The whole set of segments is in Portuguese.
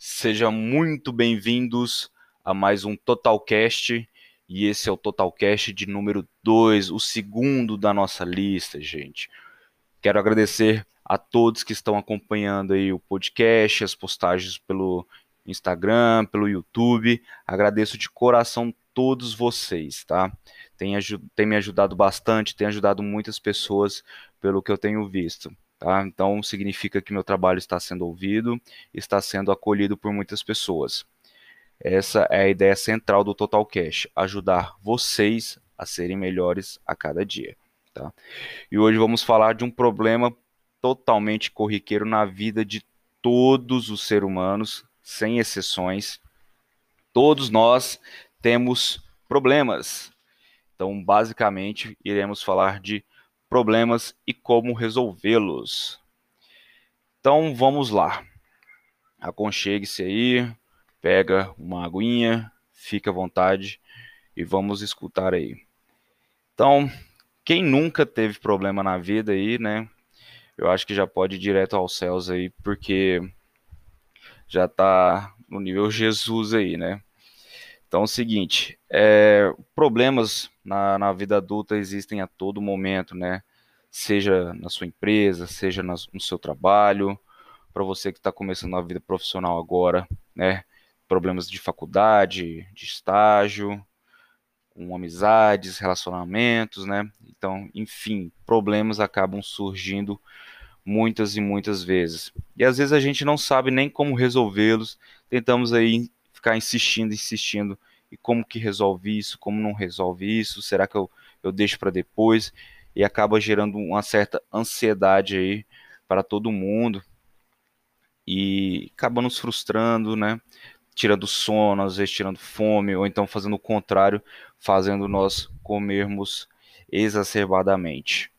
Sejam muito bem-vindos a mais um Totalcast. E esse é o Totalcast de número 2, o segundo da nossa lista, gente. Quero agradecer a todos que estão acompanhando aí o podcast, as postagens pelo Instagram, pelo YouTube. Agradeço de coração todos vocês, tá? Tem, tem me ajudado bastante, tem ajudado muitas pessoas pelo que eu tenho visto. Tá? Então significa que meu trabalho está sendo ouvido, está sendo acolhido por muitas pessoas. Essa é a ideia central do Total Cash, ajudar vocês a serem melhores a cada dia. Tá? E hoje vamos falar de um problema totalmente corriqueiro na vida de todos os seres humanos, sem exceções. Todos nós temos problemas. Então, basicamente, iremos falar de problemas e como resolvê-los. Então vamos lá. Aconchegue-se aí, pega uma aguinha, fica à vontade e vamos escutar aí. Então, quem nunca teve problema na vida aí, né? Eu acho que já pode ir direto aos céus aí, porque já tá no nível Jesus aí, né? Então é o seguinte, é, problemas na, na vida adulta existem a todo momento, né? Seja na sua empresa, seja no seu trabalho, para você que está começando a vida profissional agora, né? Problemas de faculdade, de estágio, com amizades, relacionamentos, né? Então, enfim, problemas acabam surgindo muitas e muitas vezes. E às vezes a gente não sabe nem como resolvê-los, tentamos aí ficar insistindo, insistindo, e como que resolve isso, como não resolve isso, será que eu, eu deixo para depois? E acaba gerando uma certa ansiedade aí para todo mundo e acaba nos frustrando, né? Tirando sono, às vezes tirando fome, ou então fazendo o contrário, fazendo nós comermos exacerbadamente.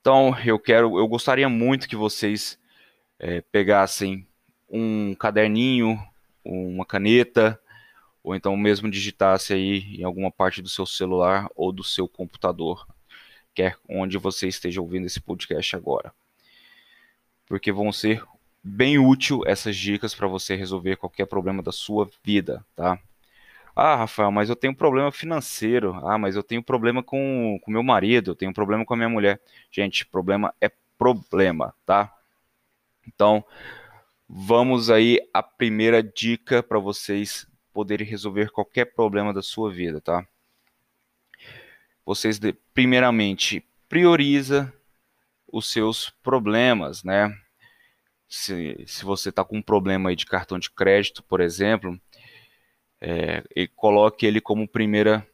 Então, eu quero, eu gostaria muito que vocês é, pegassem um caderninho, uma caneta, ou então mesmo digitasse aí em alguma parte do seu celular ou do seu computador, quer onde você esteja ouvindo esse podcast agora. Porque vão ser bem útil essas dicas para você resolver qualquer problema da sua vida, tá? Ah, Rafael, mas eu tenho problema financeiro. Ah, mas eu tenho problema com o meu marido, eu tenho problema com a minha mulher. Gente, problema é problema, tá? Então, Vamos aí a primeira dica para vocês poderem resolver qualquer problema da sua vida, tá? Vocês primeiramente prioriza os seus problemas, né? Se, se você está com um problema aí de cartão de crédito, por exemplo, é, coloque ele como primeira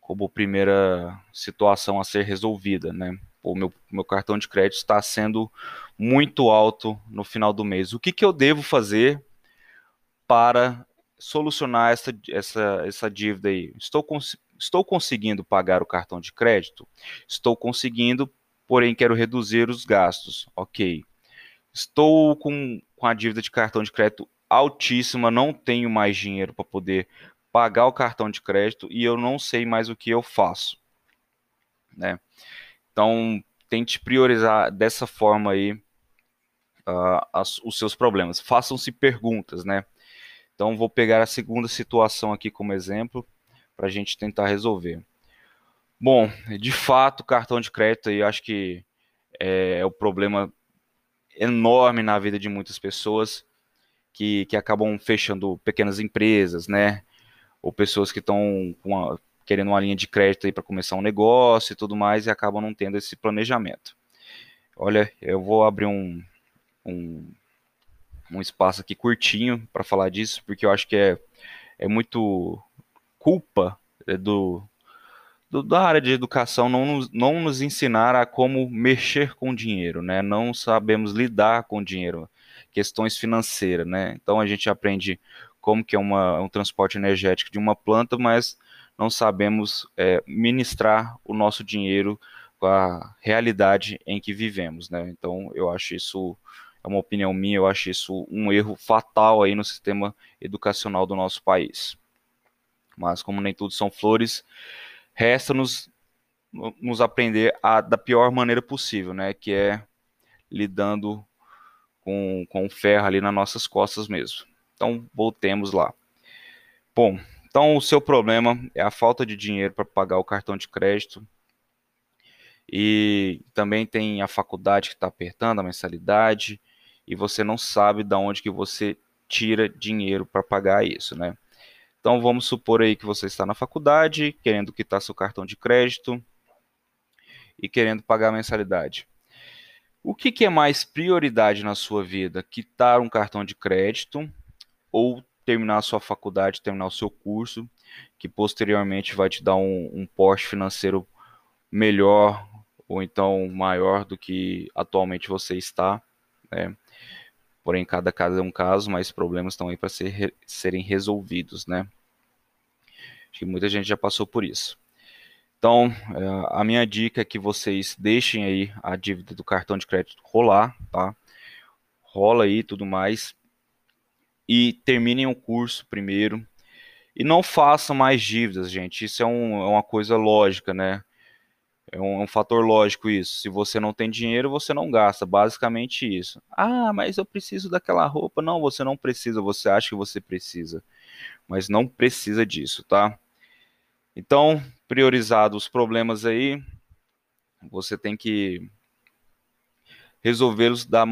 como primeira situação a ser resolvida, né? o meu, meu cartão de crédito está sendo muito alto no final do mês. O que, que eu devo fazer para solucionar essa, essa, essa dívida aí? Estou, cons estou conseguindo pagar o cartão de crédito? Estou conseguindo, porém quero reduzir os gastos. Ok. Estou com, com a dívida de cartão de crédito altíssima, não tenho mais dinheiro para poder pagar o cartão de crédito e eu não sei mais o que eu faço. Né? Então, tente priorizar dessa forma aí uh, as, os seus problemas. Façam-se perguntas, né? Então, vou pegar a segunda situação aqui como exemplo para a gente tentar resolver. Bom, de fato, cartão de crédito eu acho que é, é o problema enorme na vida de muitas pessoas que, que acabam fechando pequenas empresas, né? Ou pessoas que estão querendo uma linha de crédito para começar um negócio e tudo mais e acabam não tendo esse planejamento. Olha, eu vou abrir um, um, um espaço aqui curtinho para falar disso, porque eu acho que é, é muito culpa é, do, do, da área de educação não nos, não nos ensinar a como mexer com dinheiro, né? Não sabemos lidar com dinheiro, questões financeiras, né? Então a gente aprende como que é uma, um transporte energético de uma planta, mas não sabemos é, ministrar o nosso dinheiro com a realidade em que vivemos, né? Então, eu acho isso é uma opinião minha, eu acho isso um erro fatal aí no sistema educacional do nosso país. Mas como nem tudo são flores, resta-nos nos aprender a, da pior maneira possível, né? Que é lidando com, com ferro ali nas nossas costas mesmo. Então, voltemos lá. Bom, então o seu problema é a falta de dinheiro para pagar o cartão de crédito. E também tem a faculdade que está apertando a mensalidade e você não sabe de onde que você tira dinheiro para pagar isso, né? Então vamos supor aí que você está na faculdade, querendo quitar seu cartão de crédito e querendo pagar a mensalidade. O que, que é mais prioridade na sua vida? Quitar um cartão de crédito ou terminar a sua faculdade, terminar o seu curso, que posteriormente vai te dar um, um financeiro melhor ou então maior do que atualmente você está, né? Porém, cada caso é um caso, mas problemas estão aí para ser, serem resolvidos, né? Acho que muita gente já passou por isso. Então, é, a minha dica é que vocês deixem aí a dívida do cartão de crédito rolar, tá? Rola aí tudo mais. E terminem o curso primeiro. E não façam mais dívidas, gente. Isso é, um, é uma coisa lógica, né? É um, é um, fator lógico isso. Se você não tem dinheiro, você não gasta. Basicamente isso. Ah, mas eu preciso daquela roupa. Não, você não precisa. Você acha que você precisa. Mas não precisa disso, tá? Então, priorizados os problemas aí, você tem que resolvê-los da,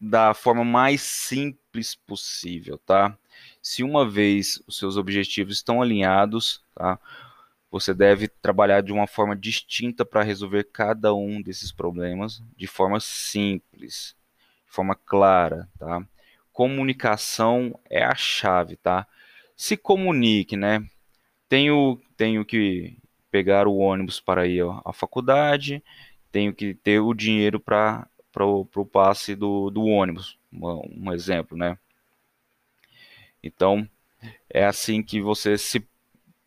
da forma mais simples possível, tá? Se uma vez os seus objetivos estão alinhados, tá? Você deve trabalhar de uma forma distinta para resolver cada um desses problemas de forma simples, de forma clara, tá? Comunicação é a chave, tá? Se comunique, né? Tenho, tenho que pegar o ônibus para ir à faculdade, tenho que ter o dinheiro para o passe do, do ônibus, um, um exemplo, né? Então, é assim que você se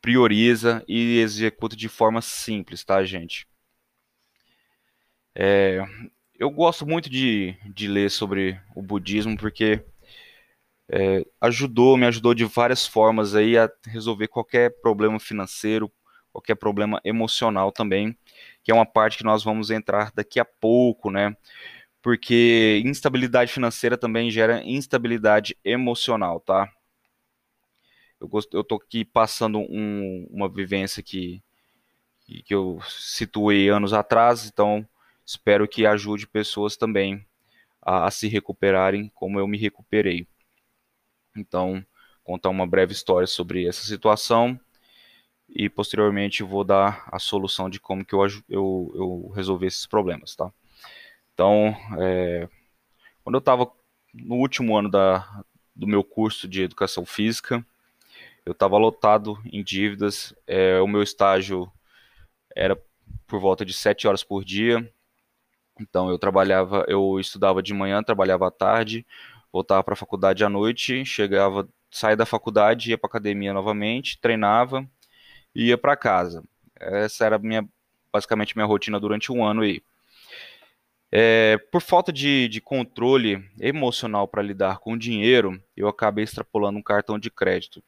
prioriza e executa de forma simples, tá, gente? É, eu gosto muito de, de ler sobre o budismo porque é, ajudou, me ajudou de várias formas aí a resolver qualquer problema financeiro, qualquer problema emocional também, que é uma parte que nós vamos entrar daqui a pouco, né? Porque instabilidade financeira também gera instabilidade emocional, tá? Eu, gosto, eu tô aqui passando um, uma vivência que, que eu situei anos atrás, então espero que ajude pessoas também a, a se recuperarem como eu me recuperei. Então, contar uma breve história sobre essa situação e posteriormente vou dar a solução de como que eu, eu, eu resolvi esses problemas, tá? Então, é, quando eu estava no último ano da, do meu curso de Educação Física, eu estava lotado em dívidas, é, o meu estágio era por volta de 7 horas por dia, então eu trabalhava, eu estudava de manhã, trabalhava à tarde, voltava para a faculdade à noite, chegava, saía da faculdade, ia para academia novamente, treinava, e ia para casa. Essa era minha, basicamente minha rotina durante um ano aí. É, por falta de, de controle emocional para lidar com o dinheiro, eu acabei extrapolando um cartão de crédito.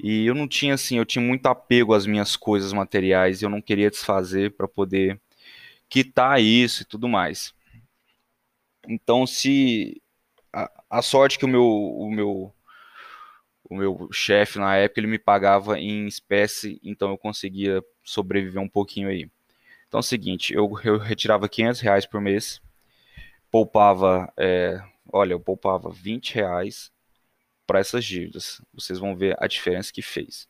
E eu não tinha assim, eu tinha muito apego às minhas coisas materiais, eu não queria desfazer para poder quitar isso e tudo mais. Então, se a, a sorte que o meu, o meu o meu chefe na época ele me pagava em espécie, então eu conseguia sobreviver um pouquinho aí. Então é o seguinte, eu, eu retirava 500 reais por mês, poupava, é, olha, eu poupava 20 reais para essas dívidas. Vocês vão ver a diferença que fez.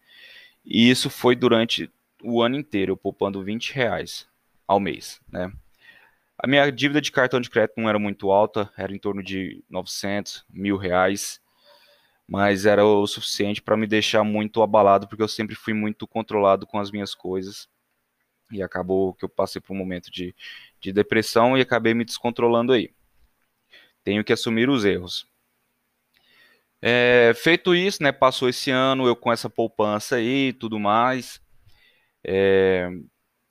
E isso foi durante o ano inteiro, poupando 20 reais ao mês, né? A minha dívida de cartão de crédito não era muito alta, era em torno de 900, mil reais mas era o suficiente para me deixar muito abalado, porque eu sempre fui muito controlado com as minhas coisas. E acabou que eu passei por um momento de, de depressão e acabei me descontrolando aí. Tenho que assumir os erros. É, feito isso, né, passou esse ano, eu com essa poupança aí e tudo mais. É,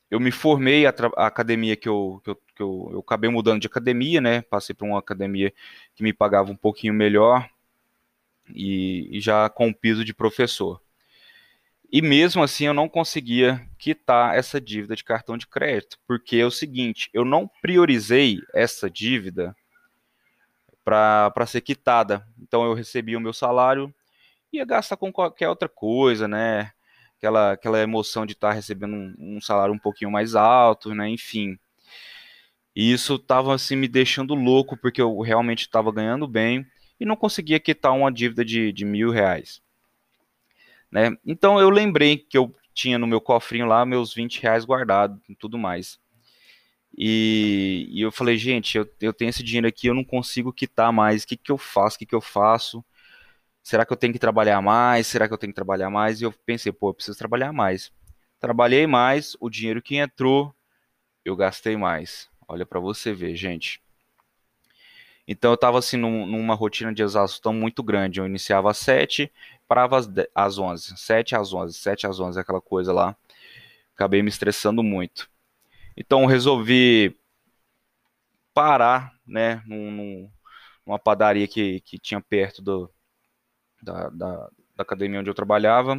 eu me formei, a, a academia que eu, que eu, que eu, eu acabei mudando de academia, né? Passei para uma academia que me pagava um pouquinho melhor, e, e já com o piso de professor. E mesmo assim eu não conseguia quitar essa dívida de cartão de crédito, porque é o seguinte, eu não priorizei essa dívida para ser quitada. Então eu recebia o meu salário, ia gastar com qualquer outra coisa, né? Aquela, aquela emoção de estar tá recebendo um, um, salário um pouquinho mais alto, né? Enfim. E isso estava assim me deixando louco, porque eu realmente estava ganhando bem e não conseguia quitar uma dívida de, de mil reais. Né? Então eu lembrei que eu tinha no meu cofrinho lá meus 20 reais guardados e tudo mais. E, e, eu falei, gente, eu, eu tenho esse dinheiro aqui, eu não consigo quitar mais. O que, que eu faço? O que, que eu faço? Será que eu tenho que trabalhar mais? Será que eu tenho que trabalhar mais? E eu pensei, pô, eu preciso trabalhar mais. Trabalhei mais, o dinheiro que entrou, eu gastei mais. Olha para você ver, gente. Então eu estava assim num, numa rotina de exaustão muito grande. Eu iniciava às 7, parava às, 10, às 11. 7 às 11, 7 às 11, aquela coisa lá. Acabei me estressando muito. Então resolvi parar, né, num, numa padaria que, que tinha perto do, da, da, da academia onde eu trabalhava.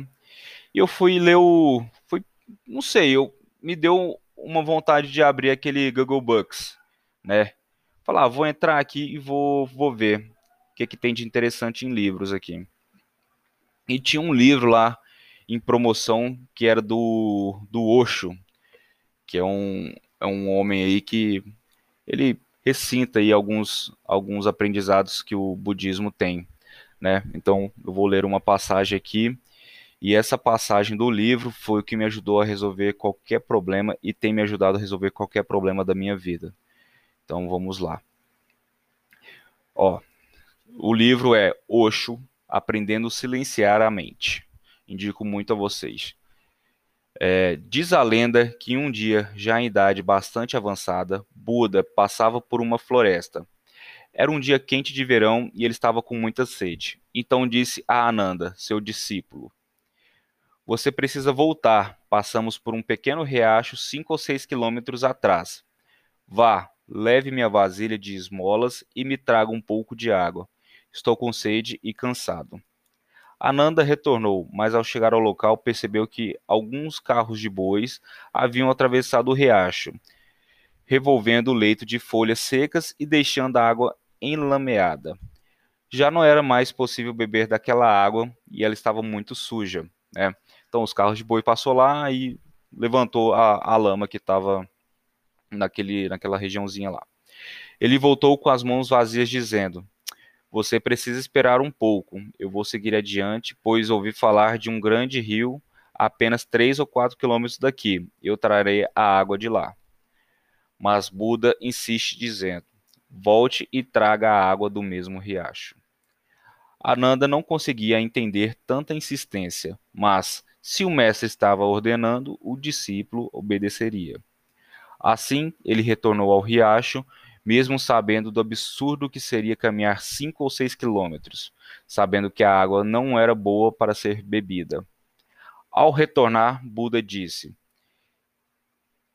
E eu fui ler o. Fui, não sei, eu me deu uma vontade de abrir aquele Google Books, né? Falar, ah, vou entrar aqui e vou, vou ver o que, que tem de interessante em livros aqui. E tinha um livro lá em promoção que era do, do Osho, que é um, é um homem aí que ele recinta aí alguns, alguns aprendizados que o budismo tem, né? Então eu vou ler uma passagem aqui e essa passagem do livro foi o que me ajudou a resolver qualquer problema e tem me ajudado a resolver qualquer problema da minha vida. Então vamos lá. Ó, o livro é Osho, Aprendendo a Silenciar a Mente. Indico muito a vocês. É, diz a lenda que um dia, já em idade bastante avançada, Buda passava por uma floresta. Era um dia quente de verão e ele estava com muita sede. Então disse a Ananda, seu discípulo: Você precisa voltar. Passamos por um pequeno riacho cinco ou seis quilômetros atrás. Vá, leve minha vasilha de esmolas e me traga um pouco de água. Estou com sede e cansado. Ananda retornou, mas ao chegar ao local percebeu que alguns carros de bois haviam atravessado o riacho, revolvendo o leito de folhas secas e deixando a água enlameada. Já não era mais possível beber daquela água e ela estava muito suja. Né? Então os carros de boi passou lá e levantou a, a lama que estava naquela regiãozinha lá. Ele voltou com as mãos vazias, dizendo: você precisa esperar um pouco. Eu vou seguir adiante, pois ouvi falar de um grande rio apenas três ou quatro quilômetros daqui. Eu trarei a água de lá. Mas Buda insiste, dizendo: Volte e traga a água do mesmo riacho. Ananda não conseguia entender tanta insistência, mas, se o mestre estava ordenando, o discípulo obedeceria. Assim, ele retornou ao riacho mesmo sabendo do absurdo que seria caminhar cinco ou seis quilômetros, sabendo que a água não era boa para ser bebida. Ao retornar, Buda disse: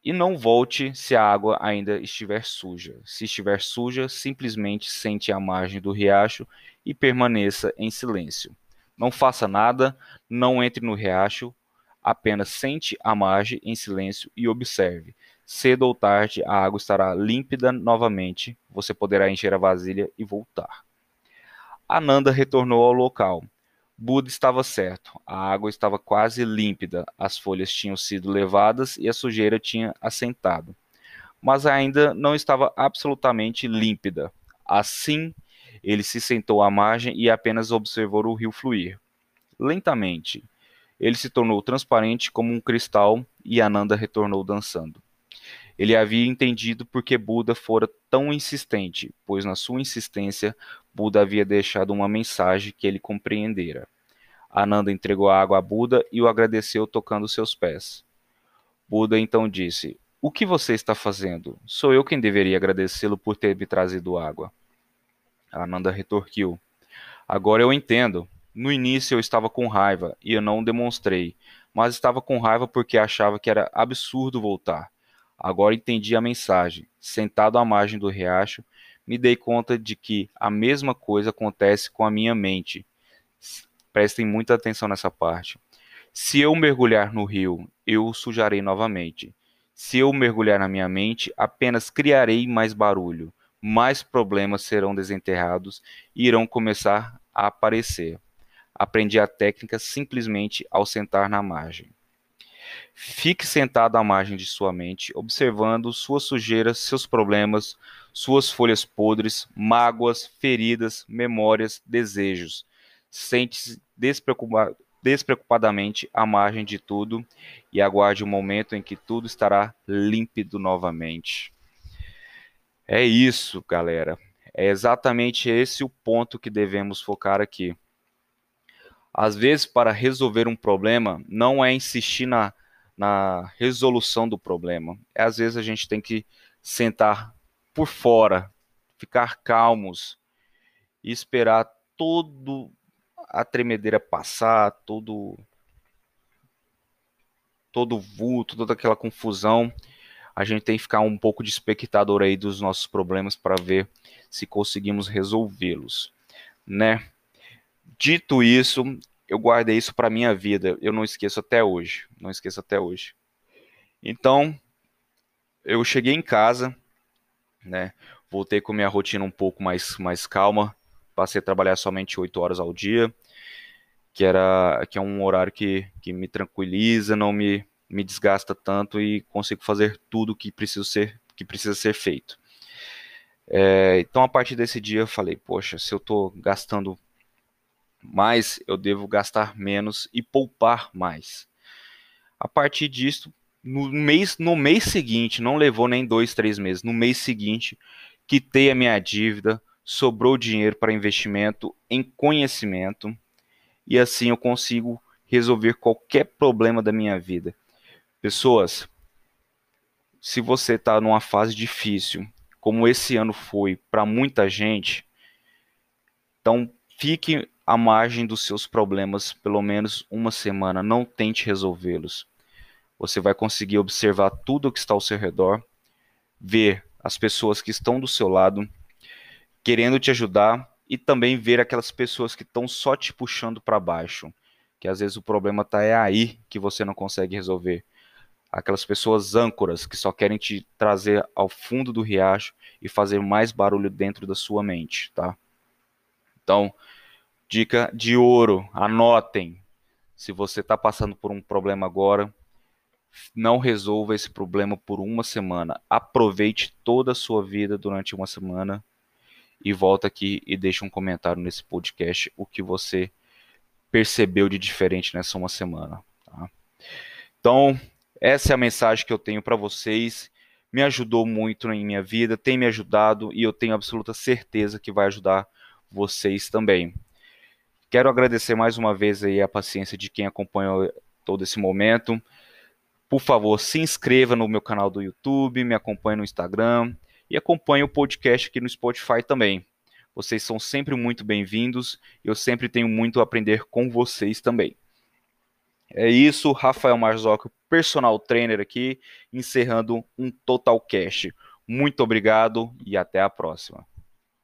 E não volte se a água ainda estiver suja. Se estiver suja, simplesmente sente a margem do riacho e permaneça em silêncio. Não faça nada, não entre no riacho, apenas sente a margem em silêncio e observe. Cedo ou tarde, a água estará límpida novamente. Você poderá encher a vasilha e voltar. Ananda retornou ao local. Buda estava certo. A água estava quase límpida. As folhas tinham sido levadas e a sujeira tinha assentado. Mas ainda não estava absolutamente límpida. Assim, ele se sentou à margem e apenas observou o rio fluir. Lentamente, ele se tornou transparente como um cristal e Ananda retornou dançando. Ele havia entendido por que Buda fora tão insistente, pois na sua insistência Buda havia deixado uma mensagem que ele compreendera. Ananda entregou a água a Buda e o agradeceu tocando seus pés. Buda então disse: O que você está fazendo? Sou eu quem deveria agradecê-lo por ter me trazido água. Ananda retorquiu: Agora eu entendo. No início eu estava com raiva e eu não demonstrei, mas estava com raiva porque achava que era absurdo voltar. Agora entendi a mensagem. Sentado à margem do riacho, me dei conta de que a mesma coisa acontece com a minha mente. Prestem muita atenção nessa parte. Se eu mergulhar no rio, eu o sujarei novamente. Se eu mergulhar na minha mente, apenas criarei mais barulho. mais problemas serão desenterrados e irão começar a aparecer. Aprendi a técnica simplesmente ao sentar na margem. Fique sentado à margem de sua mente, observando suas sujeiras, seus problemas, suas folhas podres, mágoas, feridas, memórias, desejos. Sente-se despreocupado, despreocupadamente à margem de tudo e aguarde o momento em que tudo estará límpido novamente. É isso, galera. É exatamente esse o ponto que devemos focar aqui. Às vezes, para resolver um problema, não é insistir na, na resolução do problema. É, às vezes a gente tem que sentar por fora, ficar calmos e esperar todo a tremedeira passar, todo todo vulto, toda aquela confusão, a gente tem que ficar um pouco de espectador aí dos nossos problemas para ver se conseguimos resolvê-los, né? Dito isso, eu guardei isso para minha vida, eu não esqueço até hoje, não esqueço até hoje. Então, eu cheguei em casa, né? Voltei com minha rotina um pouco mais mais calma, passei a trabalhar somente 8 horas ao dia, que era que é um horário que, que me tranquiliza, não me, me desgasta tanto e consigo fazer tudo que precisa ser que precisa ser feito. É, então a partir desse dia eu falei, poxa, se eu estou gastando mais, eu devo gastar menos e poupar mais. A partir disso, no mês, no mês seguinte, não levou nem dois, três meses, no mês seguinte, quitei a minha dívida, sobrou dinheiro para investimento em conhecimento e assim eu consigo resolver qualquer problema da minha vida. Pessoas, se você está numa fase difícil, como esse ano foi para muita gente, então fique à margem dos seus problemas pelo menos uma semana, não tente resolvê-los. Você vai conseguir observar tudo o que está ao seu redor, ver as pessoas que estão do seu lado, querendo te ajudar e também ver aquelas pessoas que estão só te puxando para baixo, que às vezes o problema tá é aí que você não consegue resolver. Aquelas pessoas âncoras que só querem te trazer ao fundo do riacho e fazer mais barulho dentro da sua mente, tá? Então, dica de ouro, anotem. Se você está passando por um problema agora, não resolva esse problema por uma semana. Aproveite toda a sua vida durante uma semana e volta aqui e deixa um comentário nesse podcast o que você percebeu de diferente nessa uma semana. Tá? Então, essa é a mensagem que eu tenho para vocês. Me ajudou muito em minha vida, tem me ajudado e eu tenho absoluta certeza que vai ajudar vocês também. Quero agradecer mais uma vez aí a paciência de quem acompanhou todo esse momento. Por favor, se inscreva no meu canal do YouTube, me acompanhe no Instagram, e acompanhe o podcast aqui no Spotify também. Vocês são sempre muito bem-vindos e eu sempre tenho muito a aprender com vocês também. É isso, Rafael Marzocco, personal trainer aqui, encerrando um Total Cash. Muito obrigado e até a próxima.